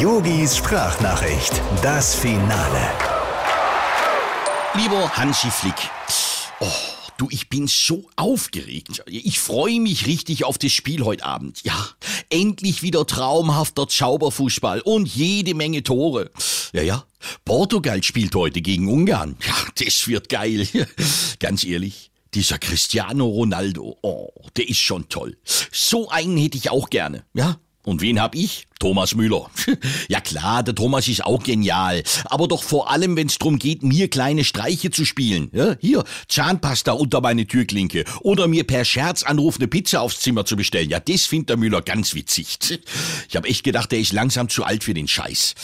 Yogis Sprachnachricht, das Finale. Lieber Hansi Flick, oh, du, ich bin so aufgeregt. Ich freue mich richtig auf das Spiel heute Abend. Ja, endlich wieder traumhafter Zauberfußball und jede Menge Tore. Ja, ja, Portugal spielt heute gegen Ungarn. Ja, das wird geil. Ganz ehrlich. Dieser Cristiano Ronaldo, oh, der ist schon toll. So einen hätte ich auch gerne, ja? Und wen hab ich? Thomas Müller. ja klar, der Thomas ist auch genial. Aber doch vor allem, wenn's drum geht, mir kleine Streiche zu spielen. Ja, hier, Zahnpasta unter meine Türklinke. Oder mir per Scherz anrufende Pizza aufs Zimmer zu bestellen. Ja, das findet der Müller ganz witzig. Ich hab echt gedacht, der ist langsam zu alt für den Scheiß.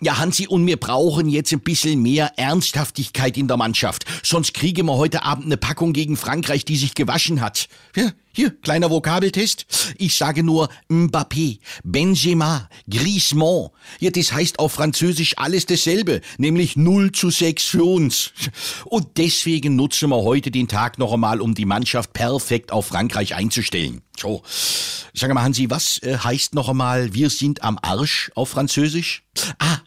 Ja, Hansi, und wir brauchen jetzt ein bisschen mehr Ernsthaftigkeit in der Mannschaft. Sonst kriegen wir heute Abend eine Packung gegen Frankreich, die sich gewaschen hat. Ja, hier, kleiner Vokabeltest. Ich sage nur Mbappé, Benzema, Griezmann. Ja, das heißt auf Französisch alles dasselbe, nämlich 0 zu 6 für uns. Und deswegen nutzen wir heute den Tag noch einmal, um die Mannschaft perfekt auf Frankreich einzustellen. So, sag mal, Hansi, was äh, heißt noch einmal, wir sind am Arsch auf Französisch? Ah,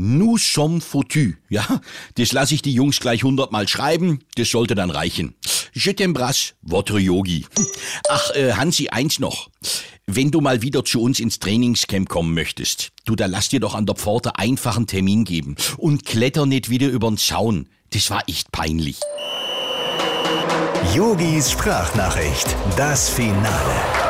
Nous sommes foutus. Ja, das lasse ich die Jungs gleich hundertmal schreiben. Das sollte dann reichen. Je t'embrasse, votre Yogi. Ach, äh, Hansi, eins noch. Wenn du mal wieder zu uns ins Trainingscamp kommen möchtest, du, da lass dir doch an der Pforte einfach einen Termin geben und kletter nicht wieder übern Zaun. Das war echt peinlich. Yogis Sprachnachricht, das Finale.